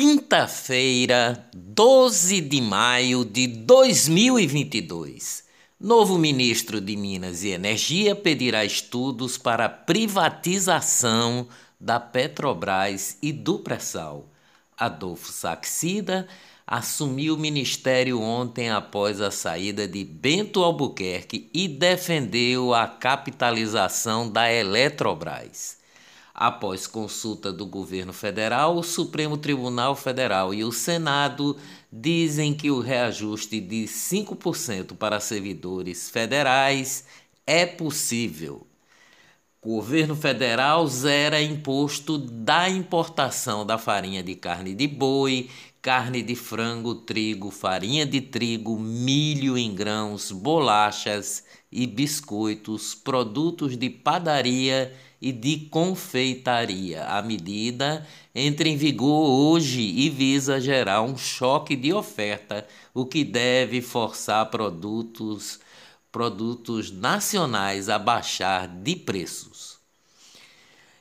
Quinta-feira, 12 de maio de 2022. Novo ministro de Minas e Energia pedirá estudos para a privatização da Petrobras e do pré-sal. Adolfo Saxida assumiu o ministério ontem após a saída de Bento Albuquerque e defendeu a capitalização da Eletrobras. Após consulta do governo federal, o Supremo Tribunal Federal e o Senado dizem que o reajuste de 5% para servidores federais é possível. O governo federal zera imposto da importação da farinha de carne de boi, carne de frango, trigo, farinha de trigo, milho em grãos, bolachas e biscoitos, produtos de padaria e de confeitaria. A medida entra em vigor hoje e visa gerar um choque de oferta, o que deve forçar produtos produtos nacionais a baixar de preços.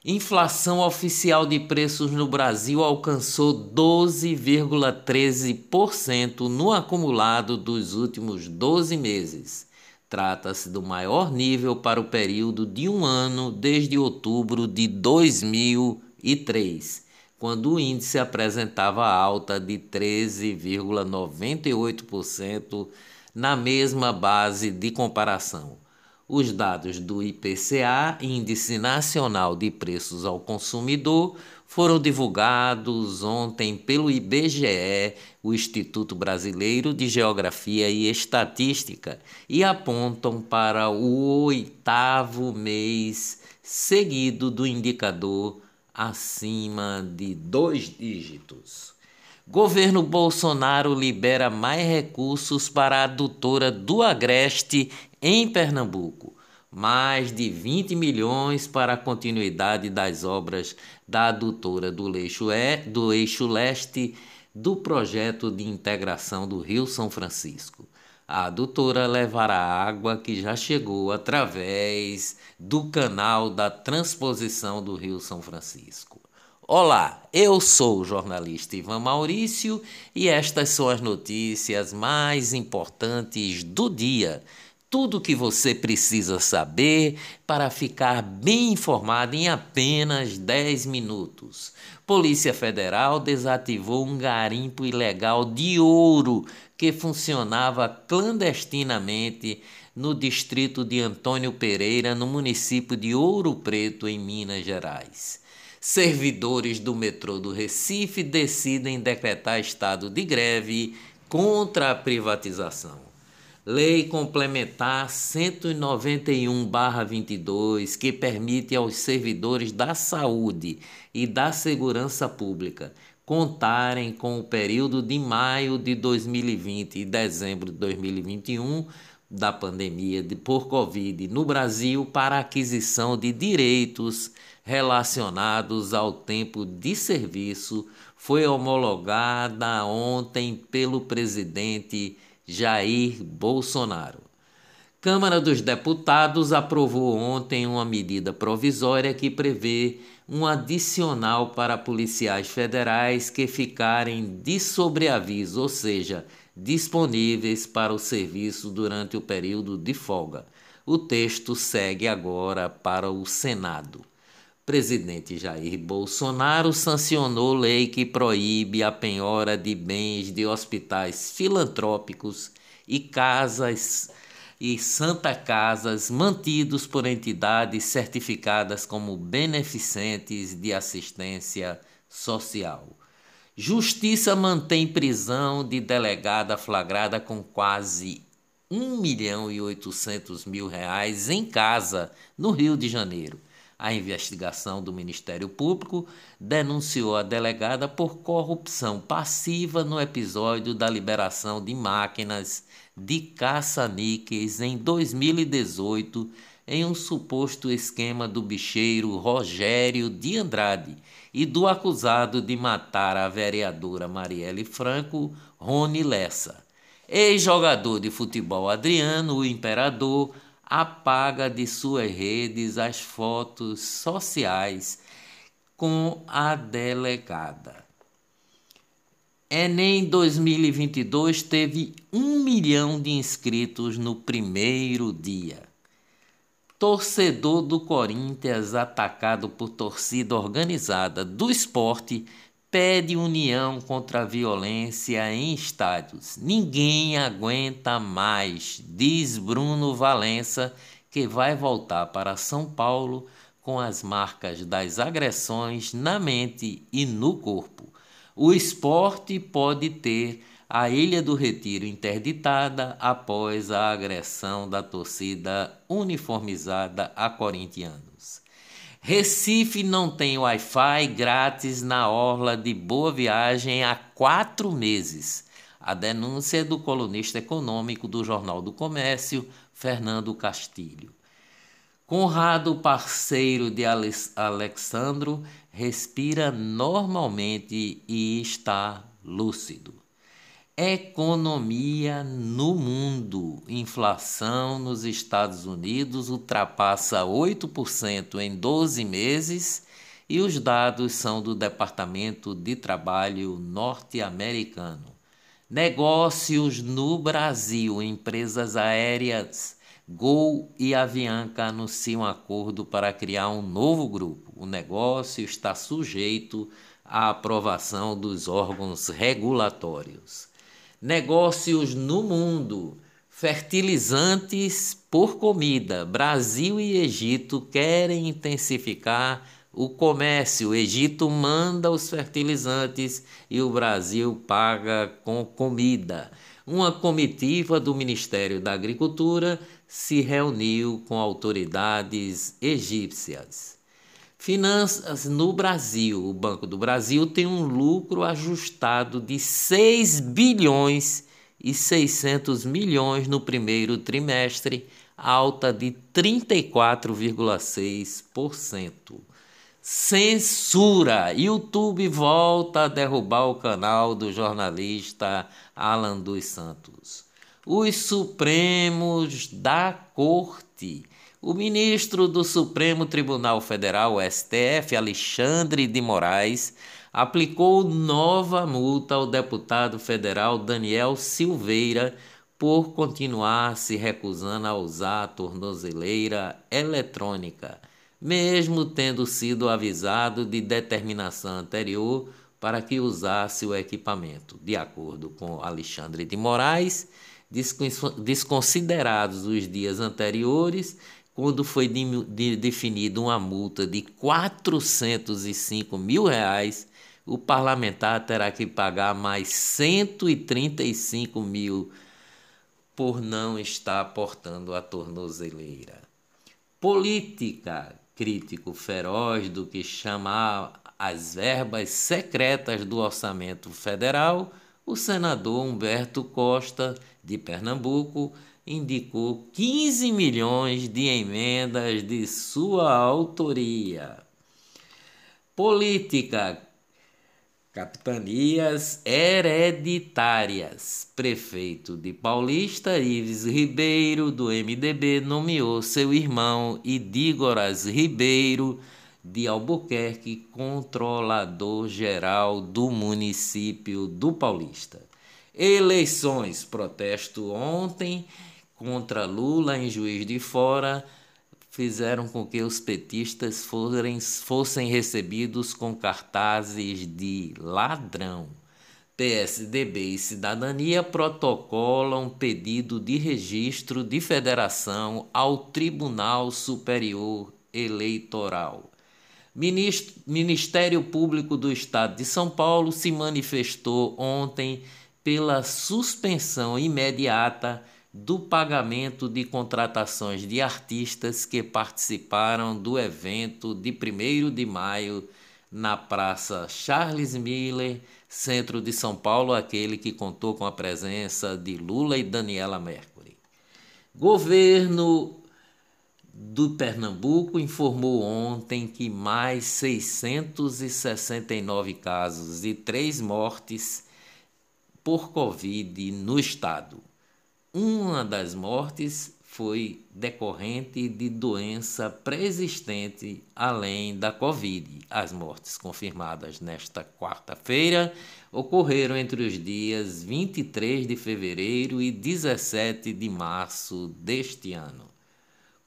Inflação oficial de preços no Brasil alcançou 12,13% no acumulado dos últimos 12 meses Trata-se do maior nível para o período de um ano desde outubro de 2003, quando o índice apresentava alta de 13,98% na mesma base de comparação. Os dados do IPCA, Índice Nacional de Preços ao Consumidor, foram divulgados ontem pelo IBGE, o Instituto Brasileiro de Geografia e Estatística, e apontam para o oitavo mês seguido do indicador acima de dois dígitos. Governo Bolsonaro libera mais recursos para a adutora do Agreste em Pernambuco. Mais de 20 milhões para a continuidade das obras da adutora do eixo, é, do leste do projeto de integração do Rio São Francisco. A adutora levará água que já chegou através do canal da transposição do Rio São Francisco. Olá, eu sou o jornalista Ivan Maurício e estas são as notícias mais importantes do dia. Tudo o que você precisa saber para ficar bem informado em apenas 10 minutos. Polícia Federal desativou um garimpo ilegal de ouro que funcionava clandestinamente no distrito de Antônio Pereira, no município de Ouro Preto, em Minas Gerais. Servidores do metrô do Recife decidem decretar estado de greve contra a privatização. Lei Complementar 191-22, que permite aos servidores da saúde e da segurança pública contarem com o período de maio de 2020 e dezembro de 2021 da pandemia de por Covid no Brasil para aquisição de direitos relacionados ao tempo de serviço foi homologada ontem pelo presidente Jair Bolsonaro. Câmara dos Deputados aprovou ontem uma medida provisória que prevê um adicional para policiais federais que ficarem de sobreaviso, ou seja, disponíveis para o serviço durante o período de folga. O texto segue agora para o Senado presidente Jair Bolsonaro sancionou lei que proíbe a penhora de bens de hospitais filantrópicos e casas e santa casas mantidos por entidades certificadas como beneficentes de assistência social. Justiça mantém prisão de delegada flagrada com quase 1 milhão e 800 mil reais em casa no Rio de Janeiro. A investigação do Ministério Público denunciou a delegada por corrupção passiva no episódio da liberação de máquinas de caça-níqueis em 2018 em um suposto esquema do bicheiro Rogério de Andrade e do acusado de matar a vereadora Marielle Franco, Rony Lessa. Ex-jogador de futebol Adriano, o Imperador, apaga de suas redes as fotos sociais com a delegada. Enem 2022 teve um milhão de inscritos no primeiro dia. Torcedor do Corinthians atacado por torcida organizada do esporte pede união contra a violência em estádios. Ninguém aguenta mais, diz Bruno Valença, que vai voltar para São Paulo com as marcas das agressões na mente e no corpo. O esporte pode ter a Ilha do Retiro interditada após a agressão da torcida uniformizada a corintianos. Recife não tem Wi-Fi grátis na orla de Boa Viagem há quatro meses. A denúncia é do colunista econômico do Jornal do Comércio, Fernando Castilho. Conrado, parceiro de Alexandro, respira normalmente e está lúcido. Economia no mundo. Inflação nos Estados Unidos ultrapassa 8% em 12 meses e os dados são do Departamento de Trabalho norte-americano. Negócios no Brasil. Empresas aéreas Gol e Avianca anunciam acordo para criar um novo grupo. O negócio está sujeito à aprovação dos órgãos regulatórios. Negócios no mundo. Fertilizantes por comida. Brasil e Egito querem intensificar o comércio. O Egito manda os fertilizantes e o Brasil paga com comida. Uma comitiva do Ministério da Agricultura se reuniu com autoridades egípcias. Finanças no Brasil. O Banco do Brasil tem um lucro ajustado de 6 bilhões e 600 milhões no primeiro trimestre, alta de 34,6%. Censura. YouTube volta a derrubar o canal do jornalista Alan dos Santos os Supremos da Corte. O ministro do Supremo Tribunal Federal, STF, Alexandre de Moraes, aplicou nova multa ao deputado federal Daniel Silveira por continuar se recusando a usar a tornozeleira eletrônica, mesmo tendo sido avisado de determinação anterior para que usasse o equipamento. De acordo com Alexandre de Moraes, desconsiderados os dias anteriores, quando foi de, de, definida uma multa de 405 mil reais, o parlamentar terá que pagar mais 135 mil por não estar portando a tornozeleira. Política, crítico feroz do que chamar as verbas secretas do orçamento federal, o senador Humberto Costa de Pernambuco indicou 15 milhões de emendas de sua autoria. Política Capitanias hereditárias. Prefeito de Paulista, Ives Ribeiro, do MDB, nomeou seu irmão Idígoras Ribeiro, de Albuquerque, controlador geral do município do Paulista. Eleições. Protesto ontem contra Lula em Juiz de Fora fizeram com que os petistas forem, fossem recebidos com cartazes de ladrão. PSDB e Cidadania protocolam pedido de registro de federação ao Tribunal Superior Eleitoral. Ministério Público do Estado de São Paulo se manifestou ontem pela suspensão imediata do pagamento de contratações de artistas que participaram do evento de 1 de maio na Praça Charles Miller, centro de São Paulo, aquele que contou com a presença de Lula e Daniela Mercury. Governo do Pernambuco informou ontem que mais 669 casos e três mortes por Covid no estado. Uma das mortes foi decorrente de doença pré-existente além da Covid. As mortes confirmadas nesta quarta-feira ocorreram entre os dias 23 de fevereiro e 17 de março deste ano.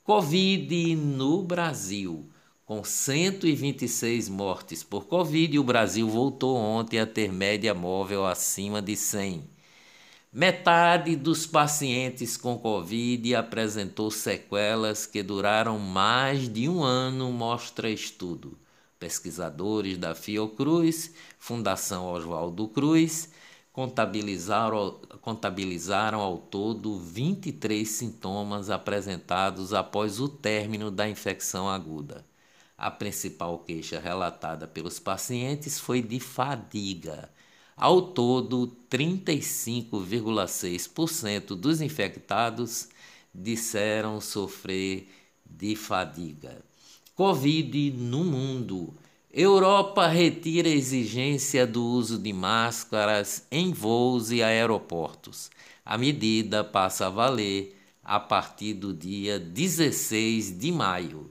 Covid no Brasil. Com 126 mortes por Covid, o Brasil voltou ontem a ter média móvel acima de 100. Metade dos pacientes com Covid apresentou sequelas que duraram mais de um ano, mostra estudo. Pesquisadores da Fiocruz, Fundação Oswaldo Cruz, contabilizaram, contabilizaram ao todo 23 sintomas apresentados após o término da infecção aguda. A principal queixa relatada pelos pacientes foi de fadiga ao todo, 35,6% dos infectados disseram sofrer de fadiga. Covid no mundo. Europa retira a exigência do uso de máscaras em voos e aeroportos. A medida passa a valer a partir do dia 16 de maio.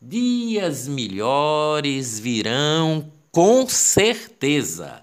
Dias melhores virão com certeza.